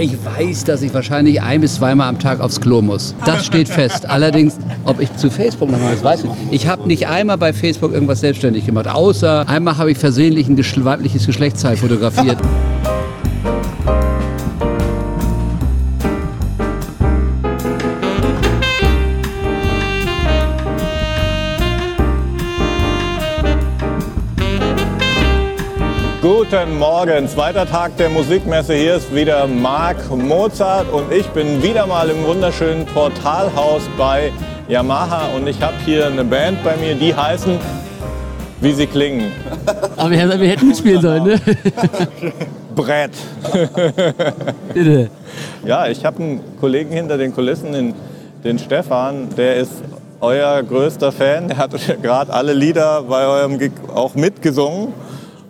Ich weiß, dass ich wahrscheinlich ein bis zweimal am Tag aufs Klo muss. Das steht fest. Allerdings, ob ich zu Facebook noch mal das weiß ich. nicht. Ich habe nicht einmal bei Facebook irgendwas selbstständig gemacht, außer einmal habe ich versehentlich ein weibliches Geschlechtsteil fotografiert. Guten Morgen, zweiter Tag der Musikmesse. Hier ist wieder Marc Mozart und ich bin wieder mal im wunderschönen Portalhaus bei Yamaha und ich habe hier eine Band bei mir, die heißen, wie sie klingen, Aber wir, wir hätten mitspielen sollen, ne? Brett. Bitte. Ja, ich habe einen Kollegen hinter den Kulissen, den, den Stefan, der ist euer größter Fan. Der hat gerade alle Lieder bei eurem Gig auch mitgesungen.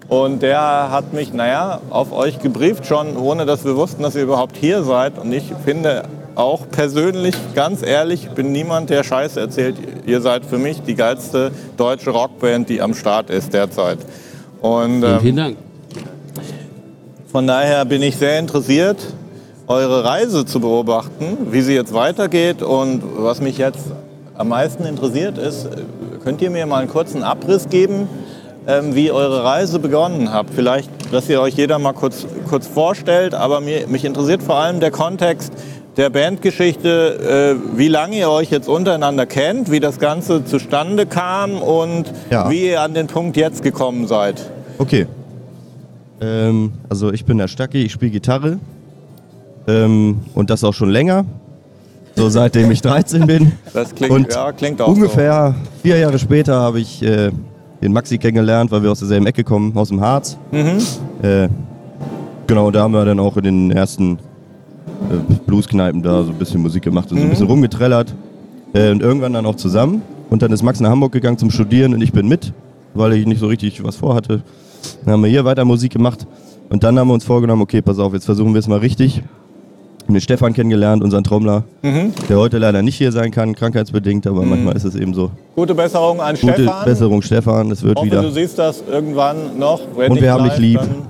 Und der hat mich, naja, auf euch gebrieft schon, ohne dass wir wussten, dass ihr überhaupt hier seid. Und ich finde auch persönlich, ganz ehrlich, bin niemand, der Scheiße erzählt. Ihr seid für mich die geilste deutsche Rockband, die am Start ist derzeit. Und ähm, vielen Dank. von daher bin ich sehr interessiert, eure Reise zu beobachten, wie sie jetzt weitergeht. Und was mich jetzt am meisten interessiert ist, könnt ihr mir mal einen kurzen Abriss geben, ähm, wie eure Reise begonnen habt? Vielleicht, dass ihr euch jeder mal kurz, kurz vorstellt, aber mir, mich interessiert vor allem der Kontext der Bandgeschichte, äh, wie lange ihr euch jetzt untereinander kennt, wie das Ganze zustande kam und Ja. wie ihr an den Punkt jetzt gekommen seid. Okay. Ähm, also ich bin der Stacki, ich spiele Gitarre. Ähm, und das auch schon länger. So seitdem ich 13 bin. Das klingt, Und ja, klingt auch Ungefähr vier Jahre später habe ich äh, den Maxi kennengelernt, weil wir aus derselben Ecke kommen, aus dem Harz. Äh, genau, da haben wir dann auch in den ersten äh, Blueskneipen da so ein bisschen Musik gemacht und so ein bisschen rumgetrellert. Äh, und irgendwann dann auch zusammen. Und dann ist Max nach Hamburg gegangen zum Studieren und ich bin mit, weil ich nicht so richtig was vorhatte. Dann haben wir hier weiter Musik gemacht. Und dann haben wir uns vorgenommen, okay, pass auf, jetzt versuchen wir es mal richtig. Haben den Stefan kennengelernt, unseren Trommler, der heute leider nicht hier sein kann, krankheitsbedingt, aber manchmal ist es eben so. Gute Besserung an Gute Stefan. Besserung, Stefan, es wird hoffe, wieder. du siehst das irgendwann noch. Wenn Und wir haben dich lieb. dann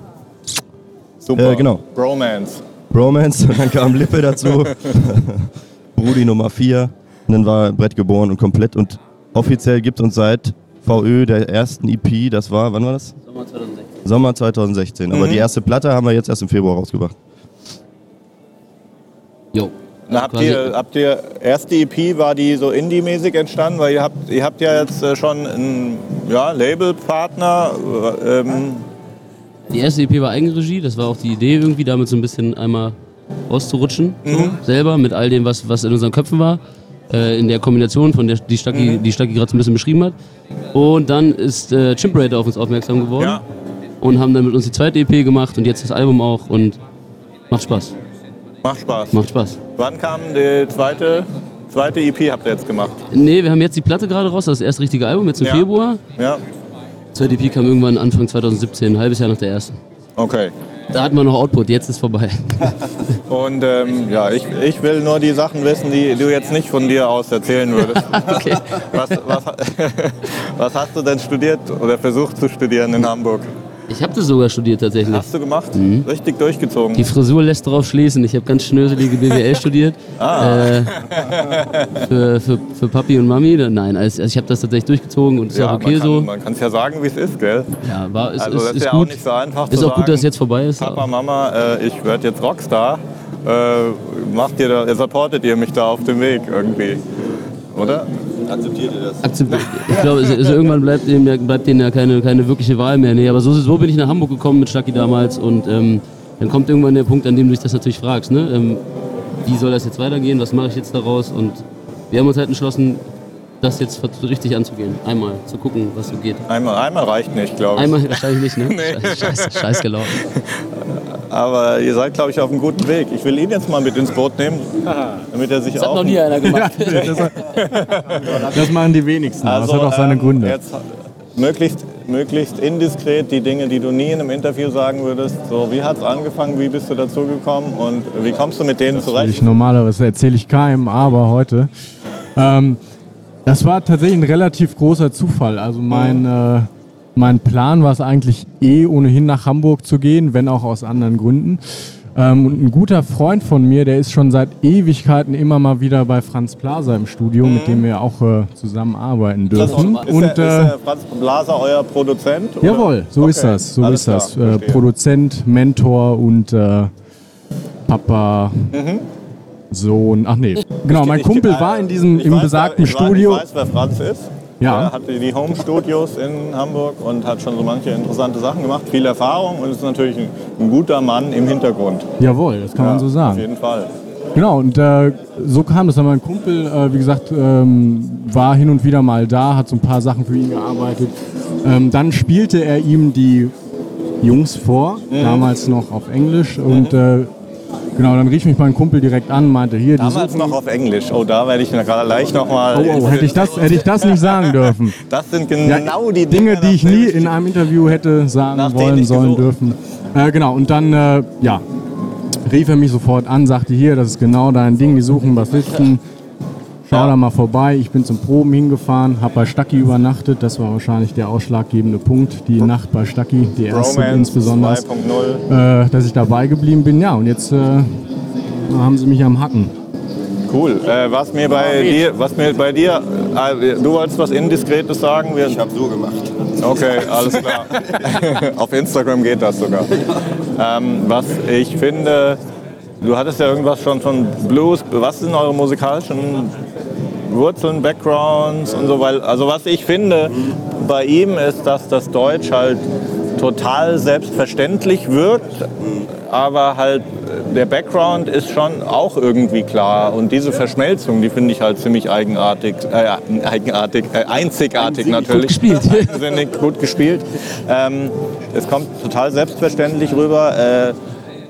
Super. Äh, genau. Bromance. Bromance, und dann kam Lippe dazu. Brudi Nummer 4. Und dann war Brett geboren und komplett. Und offiziell gibt es uns seit VÖ der ersten EP, das war, wann war das? Sommer 2016. Sommer 2016. Aber die erste Platte haben wir jetzt erst im Februar rausgebracht. Jo. Na, habt, ihr, habt ihr, erste EP war die so Indie-mäßig entstanden? Weil ihr habt, ihr habt ja jetzt äh, schon einen ja, Labelpartner. äh, Ähm, Die erste EP war Eigenregie, das war auch die Idee irgendwie, damit so ein bisschen einmal rauszurutschen, so, selber mit all dem, was, was in unseren Köpfen war. Äh, in der Kombination, von der die Stacki, die Stacki gerade so ein bisschen beschrieben hat. Und dann ist äh, Chimperator auf uns aufmerksam geworden ja. und haben dann mit uns die zweite EP gemacht und jetzt das Album auch und macht Spaß. Macht Spaß. Macht Spaß. Wann kam die zweite, zweite EP, habt ihr jetzt gemacht? Nee, wir haben jetzt die Platte gerade raus, das ist das erste richtige Album, jetzt im Ja. Februar. Ja, Zweite EP kam irgendwann Anfang 2017, ein halbes Jahr nach der ersten. okay. Da hatten wir noch Output, jetzt ist vorbei. Und ähm, ja, ich, ich will nur die Sachen wissen, die du jetzt nicht von dir aus erzählen würdest. okay. Was, was, was hast du denn studiert oder versucht zu studieren in Hamburg? Ich habe das sogar studiert tatsächlich. Hast du gemacht? Mhm. Richtig durchgezogen. Die Frisur lässt darauf schließen. Ich habe ganz schnöselige BWL studiert. Äh, für, für, für Papi und Mami. Nein, also ich habe das tatsächlich durchgezogen und ist ja, auch okay man kann, so. Man kann es ja sagen, wie es ist, gell? Ja, war, ist, Also ist, ist, ja gut. auch nicht so einfach ist auch gut, sagen, dass es jetzt vorbei ist. Papa, Mama, äh, ich werde jetzt Rockstar. Äh, macht ihr da, supportet ihr mich da auf dem Weg irgendwie, oder? Akzeptiert. Ich glaube, also irgendwann bleibt, ja- bleibt denen ja keine, keine wirkliche Wahl mehr. Nee, aber so, so bin ich nach Hamburg gekommen mit Stucky damals und ähm, dann kommt irgendwann der Punkt, an dem du dich das natürlich fragst. Ne? Ähm, wie soll das jetzt weitergehen? Was mache ich jetzt daraus? Und wir haben uns halt entschlossen, das jetzt richtig anzugehen. Einmal zu gucken, was so geht. Einmal, einmal reicht nicht, glaube ich. Einmal wahrscheinlich nicht, ne? Scheiß, scheiß gelaufen. Aber ihr seid, glaube ich, auf einem guten Weg. Ich will ihn jetzt mal mit ins Boot nehmen, damit er sich Das hat auch... noch nie einer gemacht. Das machen die wenigsten, aber das hat auch seine ähm, Gründe. Jetzt möglichst, möglichst indiskret die Dinge, die du nie in einem Interview sagen würdest. So, wie hat es angefangen, wie bist du dazu gekommen und wie kommst du mit denen Ich zurecht? normalerweise erzähle ich keinem, aber heute. Ähm, das war tatsächlich ein relativ großer Zufall. Also mein, äh, mein Plan war es eigentlich eh ohnehin nach Hamburg zu gehen, wenn auch aus anderen Gründen. Ähm, und ein guter Freund von mir, der ist schon seit Ewigkeiten immer mal wieder bei Franz Plaza im Studio, mit dem wir auch äh, zusammenarbeiten dürfen. Ist, und der, ist äh, der Franz Blaser euer Produzent? oder? jawohl, so Okay, ist das. So alles ist das. Äh. Produzent, Mentor und äh, Papa. Sohn, ach nee, genau, mein Kumpel war in diesem im besagten ich weiß- Studio. Ich weiß, wer Franz ist. Ja. Er hatte die Home Studios in Hamburg und hat schon so manche interessante Sachen gemacht, viel Erfahrung und ist natürlich ein, ein guter Mann im Hintergrund. Jawohl, das kann man so Auf sagen. jeden Fall. Genau, und äh, so kam das dann. Mein Kumpel, äh, wie gesagt, ähm, war hin und wieder mal da, hat so ein paar Sachen für ihn gearbeitet. Ähm, dann spielte er ihm die Jungs vor, Mhm. damals noch auf Englisch. Und äh, genau, dann rief mich mein Kumpel direkt an, meinte, hier, die Damals noch auf Englisch. Oh, da werde ich mir gerade leicht nochmal. Oh, oh, hätte ich, das, hätte ich das nicht sagen dürfen. Das sind Ja, genau die Dinge, die ich nie in einem Interview hätte sagen wollen, sollen, gesucht. dürfen. Äh, genau, und dann, äh, ja, rief er mich sofort an, sagte, hier, das ist genau dein Ding, die suchen Bassisten. Schau da mal vorbei. Ich bin zum Proben hingefahren, habe bei Stacki übernachtet. Das war wahrscheinlich der ausschlaggebende Punkt. Die Nacht bei Stacki, die erste Bromance insbesondere, 2.0. äh, dass ich dabei geblieben bin. Ja, und jetzt äh, haben sie mich am Hacken. Cool. Äh, was mir bei dir, was mir bei dir, äh, du wolltest was Indiskretes sagen? Wir, Ich habe so gemacht. Okay, alles klar. Auf Instagram geht das sogar. Ähm, was ich finde, du hattest ja irgendwas schon von Blues. Was sind eure musikalischen Wurzeln, Backgrounds und so? Weil, also was ich finde bei ihm ist, dass das Deutsch halt total selbstverständlich wirkt, aber halt der Background ist schon auch irgendwie klar und diese Verschmelzung, die finde ich halt ziemlich eigenartig, äh, eigenartig, äh, einzigartig natürlich. gespielt. Eigensinnig gut gespielt. Ähm, es kommt total selbstverständlich rüber. Äh,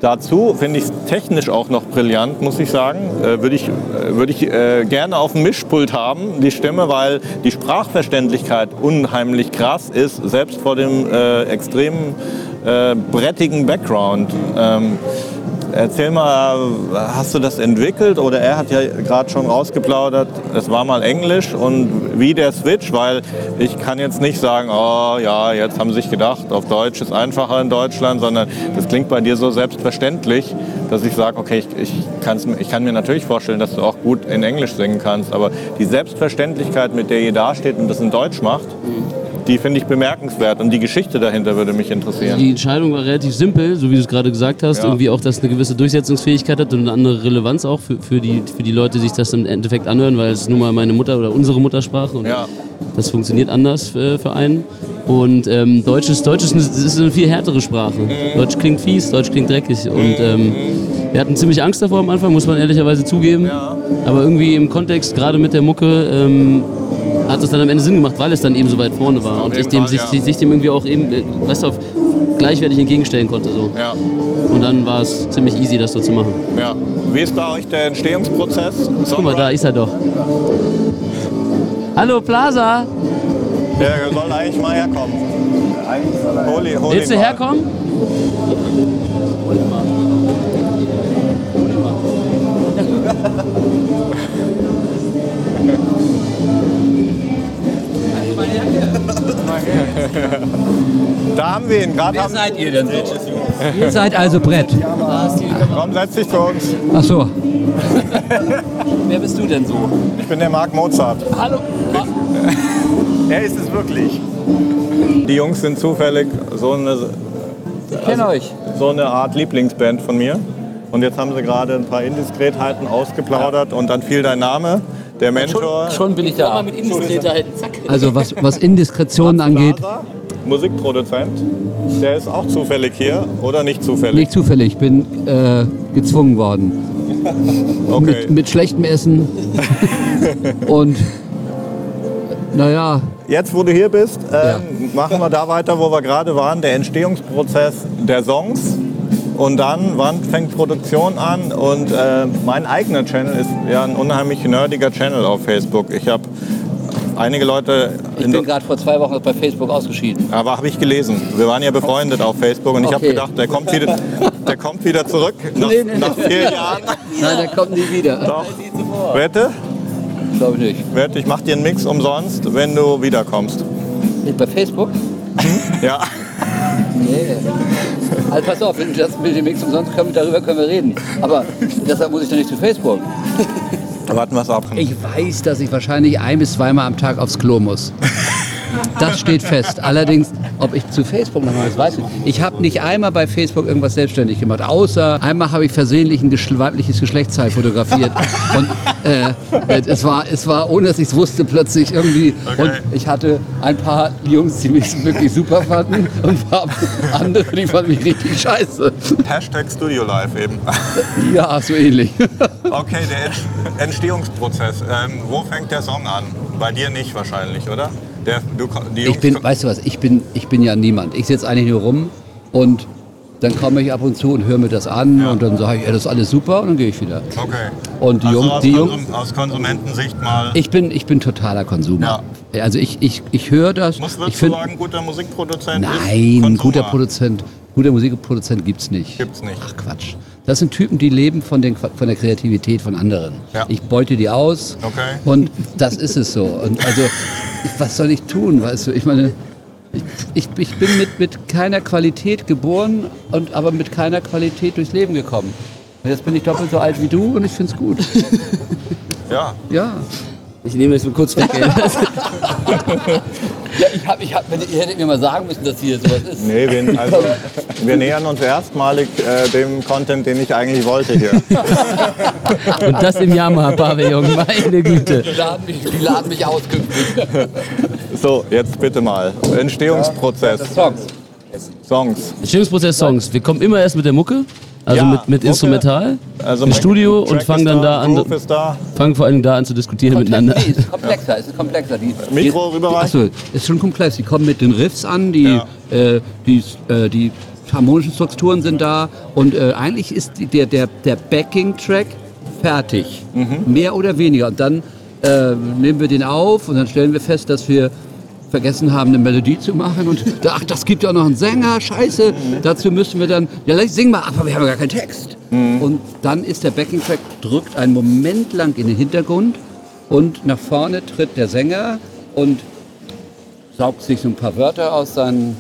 dazu finde ich es technisch auch noch brillant, muss ich sagen. Äh, Würde ich, äh, würd ich äh, gerne auf dem Mischpult haben, die Stimme, weil die Sprachverständlichkeit unheimlich krass ist, selbst vor dem äh, extremen äh, brettigen Background. Ähm, Erzähl mal, hast du das entwickelt? Oder er hat ja gerade schon rausgeplaudert, es war mal Englisch und wie der Switch, weil ich kann jetzt nicht sagen, oh ja, jetzt haben sie sich gedacht, auf Deutsch ist einfacher in Deutschland, sondern das klingt bei dir so selbstverständlich, dass ich sage, okay, ich, ich, kann's, ich kann mir natürlich vorstellen, dass du auch gut in Englisch singen kannst, aber die Selbstverständlichkeit, mit der ihr dasteht und das in Deutsch macht, die finde ich bemerkenswert und die Geschichte dahinter würde mich interessieren. Die Entscheidung war relativ simpel, so wie du es gerade gesagt hast. Ja. Irgendwie auch, dass eine gewisse Durchsetzungsfähigkeit hat und eine andere Relevanz auch für, für, die, für die Leute, die sich das im Endeffekt anhören, weil es nun mal meine Mutter oder unsere Muttersprache und Ja. das funktioniert anders für, für einen. Und ähm, Deutsch, ist, Deutsch ist, eine, ist eine viel härtere Sprache. Deutsch klingt fies, Deutsch klingt dreckig. Und ähm, wir hatten ziemlich Angst davor am Anfang, muss man ehrlicherweise zugeben. Ja. Aber irgendwie im Kontext, gerade mit der Mucke, ähm, hat es dann am Ende Sinn gemacht, weil es dann eben so weit vorne war. Und ich dem, Fall, sich, ja. sich dem irgendwie auch eben, äh, weißt du, gleichwertig entgegenstellen konnte. So. Ja. Und dann war es ziemlich easy, das so zu machen. Ja. Wie ist bei euch der Entstehungsprozess? Guck mal, da ist er doch. Hallo Plaza, Der soll eigentlich mal herkommen. Hol, ihn- hol willst du herkommen? Da haben wir ihn gerade. haben- seid ihr denn so? Ihr seid also Brett. Komm, setz dich zu uns. Ach so. Wer bist du denn so? Ich bin der Marc Mozart. Hallo. Er ist es wirklich. Die Jungs sind zufällig so eine, euch. so eine Art Lieblingsband von mir. Und jetzt haben sie gerade ein paar Indiskretheiten ausgeplaudert und dann fiel dein Name, der Mentor. Schon bin ich da. Mit zack. Also was, was Indiskretionen angeht, Musikproduzent. Der ist auch zufällig hier oder nicht zufällig? nicht zufällig. Ich bin äh, gezwungen worden. Okay. Mit, mit schlechtem Essen. Und naja, Jetzt, wo du hier bist, ähm, machen wir da weiter, wo wir gerade waren, der Entstehungsprozess der Songs. Und dann, wann fängt Produktion an? Und äh, mein eigener Channel ist ja ein unheimlich nerdiger Channel auf Facebook. Ich habe einige Leute, ich in bin gerade vor zwei Wochen bei Facebook ausgeschieden. aber habe ich gelesen. Wir waren ja befreundet auf Facebook und ich habe Okay. gedacht, der kommt wieder, der kommt wieder zurück nach, Nee, nee, nach vier Jahren. Nein, der kommt nie wieder. Doch. Wette, Glaube ich nicht. wette, ich mache dir einen Mix umsonst, wenn du wiederkommst. Bei Facebook? Ja. Nee. Also pass auf, wenn du das mit dem Mix umsonst können, darüber können wir reden. Aber deshalb muss ich doch nicht zu Facebook. Warten wir es ab. Ich weiß, dass ich wahrscheinlich ein bis zweimal am Tag aufs Klo muss. Das steht fest. Allerdings, ob ich zu Facebook noch mal das weiß ich nicht. Ich habe nicht einmal bei Facebook irgendwas selbstständig gemacht, außer einmal habe ich versehentlich ein geschl weibliches Geschlechtsteil fotografiert. Und äh, es, war, es war, ohne dass ich es wusste, plötzlich irgendwie. Und ich hatte ein paar Jungs, die mich wirklich super fanden und ein paar andere, die fanden mich richtig scheiße. Hashtag Studio Live eben. Ja, so ähnlich. Okay, der Ent- Entstehungsprozess. Ähm, wo fängt der Song an? Bei dir nicht wahrscheinlich, oder? Der, du, Ich bin, weißt du was, ich bin, ich bin ja niemand. Ich sitze eigentlich nur rum und dann komme ich ab und zu und höre mir das an Ja. und dann sage ich, ja, das ist alles super und dann gehe ich wieder. Okay. Und die also Jungs, aus, die Jungs, Konsum, aus Konsumentensicht mal. ich bin, ich bin totaler Konsumer. Also ich, ich, ich höre das. muss ich find, sagen, guter Musikproduzent nein, guter Produzent, guter Musikproduzent gibt's nicht. Gibt's nicht. Ach Quatsch. Das sind Typen, die leben von, den, von der Kreativität von anderen. Ja. Ich beute die aus Okay. und das ist es so. Und also, was soll ich tun? Weißt du, ich meine, ich, ich, ich bin mit, mit keiner Qualität geboren, und, aber mit keiner Qualität durchs Leben gekommen. Und jetzt bin ich doppelt so alt wie du und ich finde es gut. Ja. Ja. Ich nehme das mal kurz weg. Ja, ich hab, ich hab, ihr hättet mir mal sagen müssen, dass hier sowas ist. Nee, wir, also, wir nähern uns erstmalig äh, dem Content, den ich eigentlich wollte hier. Und das im Yamaha-Pavillon, meine Güte. Die laden mich, die laden mich aus. So, jetzt bitte mal. Entstehungsprozess. Songs. Songs. Entstehungsprozess Songs. Wir kommen immer erst mit der Mucke, also Ja, mit, mit. Instrumental, Also im Studio Track und fangen dann da an, da. fangen vor allem da an zu diskutieren miteinander. Nee, es ist komplexer, es ist komplexer. Die, Mikro rüberreichen? Achso, ist schon komplex. Die kommen mit den Riffs an, die, Ja. äh, die, äh, die harmonischen Strukturen sind da und äh, eigentlich ist die, der, der, der Backing-Track fertig. Mhm. Mehr oder weniger. Und dann äh, nehmen wir den auf und dann stellen wir fest, dass wir vergessen haben, eine Melodie zu machen und ach, das gibt ja noch einen Sänger, scheiße, dazu müssen wir dann, ja, sing mal, aber wir haben ja gar keinen Text. Und dann ist der Backing-Track, drückt einen Moment lang in den Hintergrund und nach vorne tritt der Sänger und saugt sich so ein paar Wörter aus seinen,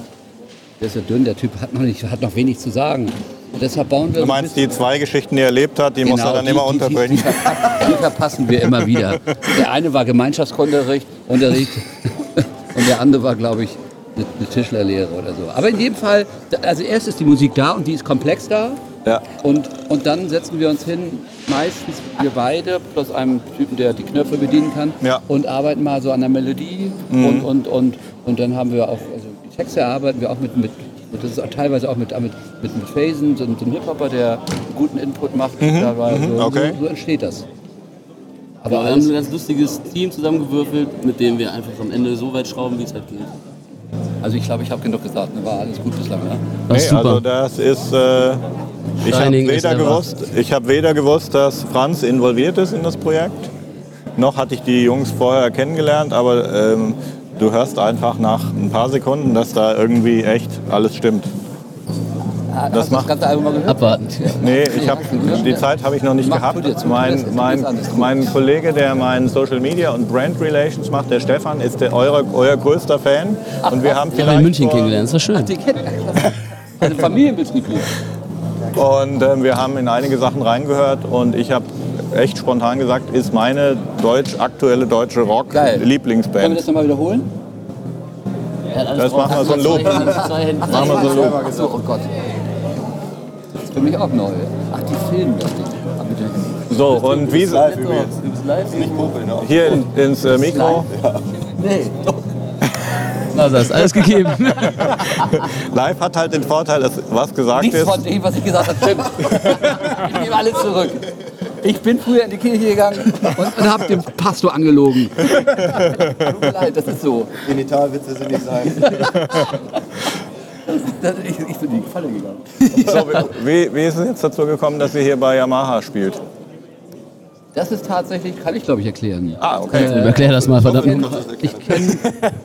der ist ja dünn, der Typ hat noch, nicht, hat noch wenig zu sagen. Und deshalb bauen wir Du meinst, die zwei Geschichten, die er erlebt hat, die muss er dann die- immer die- unterbringen. Die, die verpassen wir immer wieder. Der eine war Gemeinschaftsunterricht Unterricht, und der andere war, glaube ich, eine, eine Tischlerlehre oder so. Aber in jedem Fall, also erst ist die Musik da und die ist komplex da. Ja. Und, und dann setzen wir uns hin, meistens wir beide, plus einem Typen, der die Knöpfe bedienen kann, Ja. und arbeiten mal so an der Melodie. Und, und, und, und dann haben wir auch, also die Texte erarbeiten wir auch mit, mit und das ist auch teilweise auch mit, mit, mit, mit Phasen, so, so ein Hip-Hopper, der einen guten Input macht. Dabei, so, okay. so, so entsteht das. Aber wir haben ein ganz lustiges Team zusammengewürfelt, mit dem wir einfach am Ende so weit schrauben, wie es halt geht. also ich glaube, ich habe genug gesagt, ne? war alles gut bislang. Ne? Das Nee, super. also das ist. Äh, ich habe weder, gewusst, ich hab weder gewusst, dass Franz involviert ist in das Projekt, noch hatte ich die Jungs vorher kennengelernt, aber ähm, du hörst einfach nach ein paar Sekunden, dass da irgendwie echt alles stimmt. Das hast du macht- ganze Album mal gehört? Abwarten. Nee, ich hab, die Zeit habe ich noch nicht Mach, gehabt. Mein, mein, das, das mein Kollege, der mein Social Media und Brand Relations macht, der Stefan, ist der, euer, euer größter Fan. Und wir haben vielleicht in München kennengelernt, das war schön. Also Familienbetrieb hier. Und ähm, wir haben in einige Sachen reingehört und ich habe echt spontan gesagt, ist meine deutsch, aktuelle deutsche Geil. Können wir Rock-Lieblingsband. das nochmal wiederholen? Das machen wir so ein Loop. Machen wir so ein. Ach so, oh Gott. Das ist für mich auch neu. Ach, die filmen das nicht. So, und wie Du bist live? hier in, ins äh, Mikro. Na, das ist alles gegeben. Live hat halt den Vorteil, dass was gesagt Nichts ist. von dem, was ich gesagt habe, stimmt. Ich nehme alles zurück. Ich bin früher in die Kirche gegangen und, und habe den Pastor angelogen. Tut mir leid, das ist so. Genitalwitze sind nicht sein. Das, ich, ich bin in die Falle gegangen. So, wie, wie ist es jetzt dazu gekommen, dass ihr hier bei Yamaha spielt? Das ist tatsächlich, kann ich glaube ich erklären. Ah, okay. Erklär das mal, verdammt. Ich kenne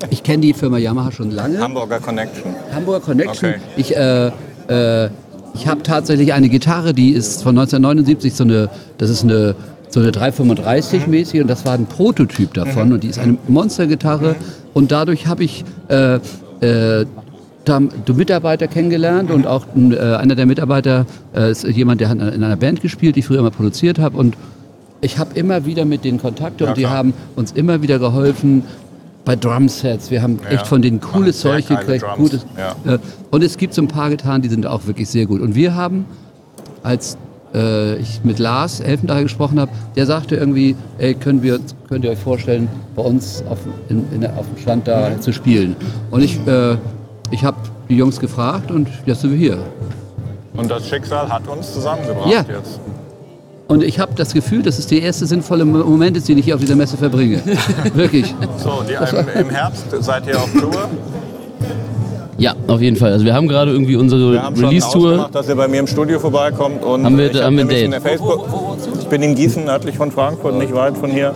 ich kenn die Firma Yamaha schon lange. Hamburger Connection. Hamburger Connection. Okay. Ich, äh, äh, ich habe tatsächlich eine Gitarre, die ist von 1979 so eine, das ist eine so eine 335 mäßig und das war ein Prototyp davon und die ist eine Monstergitarre und dadurch habe ich äh, äh, da haben du Mitarbeiter kennengelernt und auch äh, einer der Mitarbeiter äh, ist jemand, der hat in einer Band gespielt, die ich früher immer produziert habe und ich habe immer wieder mit denen Kontakte Ja, und die klar. haben uns immer wieder geholfen bei Drumsets. Wir haben Ja, echt von denen cooles Zeug gekriegt. Gutes, ja. äh, und es gibt so ein paar getan, die sind auch wirklich sehr gut. Und wir haben, als äh, ich mit Lars Elfendacher gesprochen habe, der sagte irgendwie, ey, können wir, könnt ihr euch vorstellen, bei uns auf, in, in, auf dem Stand da Mhm. zu spielen. Und ich, äh, ich habe die Jungs gefragt und jetzt sind wir hier. Und das Schicksal hat uns zusammengebracht Ja. jetzt. Und ich habe das Gefühl, dass es der erste sinnvolle Mo- Moment ist, den ich hier auf dieser Messe verbringe. Wirklich. So, die, im, im Herbst seid ihr auf Tour. Ja, auf jeden Fall. Also wir haben gerade irgendwie unsere Wir haben schon Release-Tour. dass ihr bei mir im Studio vorbeikommt. Und Haben wir- ich hab haben wir in Date. der Facebook. Ich bin in Gießen, nördlich von Frankfurt, nicht weit von hier.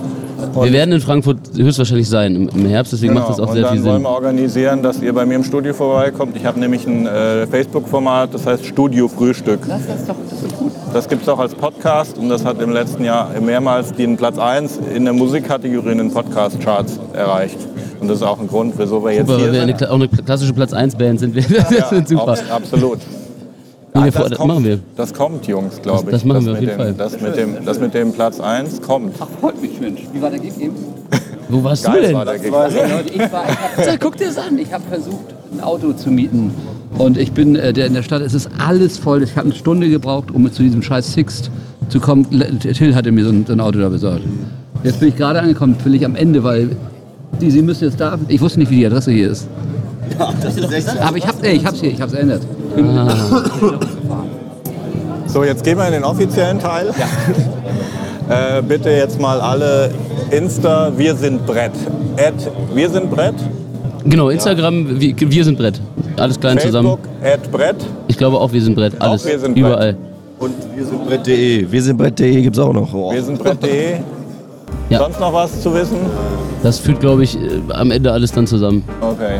Wir werden in Frankfurt höchstwahrscheinlich sein im, Herbst, deswegen macht das auch Genau, und sehr dann viel wollen Sinn. wir organisieren, dass ihr bei mir im Studio vorbeikommt. Ich habe nämlich ein äh, Facebook-Format, das heißt Studio Frühstück. Das ist doch das ist gut. Das gibt es auch als Podcast und das hat im letzten Jahr mehrmals den Platz 1 in der Musikkategorie in den Podcast-Charts erreicht. Und das ist auch ein Grund, wieso wir jetzt Super, weil hier wir eine, sind. Kla- auch eine klassische Platz 1 Band sind. Wir. Super. abs- absolut. Wir Ah, vor- das machen wir. Das kommt, Jungs, glaube ich. Das- das machen wir auf mit jeden dem, Fall. Das mit, dem, das mit dem Platz 1 kommt. Freut mich, Mensch. Wie war der Gig eben? Wo warst Geil du denn? war der Gig. Leute, ich war, ich hab, guck dir das an. Ich habe versucht, ein Auto zu mieten. Und ich bin äh, der in der Stadt, es ist alles voll. Ich habe eine Stunde gebraucht, um zu diesem scheiß Sixt zu kommen. Till hatte mir so ein, so ein Auto da besorgt. Jetzt bin ich gerade angekommen, völlig am Ende, weil die, Sie müssen jetzt da. Ich wusste nicht, wie die Adresse hier ist. Aber ich habe ich hab's hier, ich habe es ändert. So, jetzt gehen wir in den offiziellen Teil. äh, bitte jetzt mal alle Insta, wir sind Brett. Ad, wir sind Brett. Genau, Instagram, wir, wir sind Brett. Alles klein zusammen. Facebook, Ad Brett. Ich glaube auch, wir sind Brett. Alles. wir sind Brett. überall. Und wir sind Brett.de. Wir sind Brett.de gibt's auch noch. Oh. Wir sind Brett.de. Ja. Sonst noch was zu wissen? Das führt, glaube ich, äh, am Ende alles dann zusammen. Okay.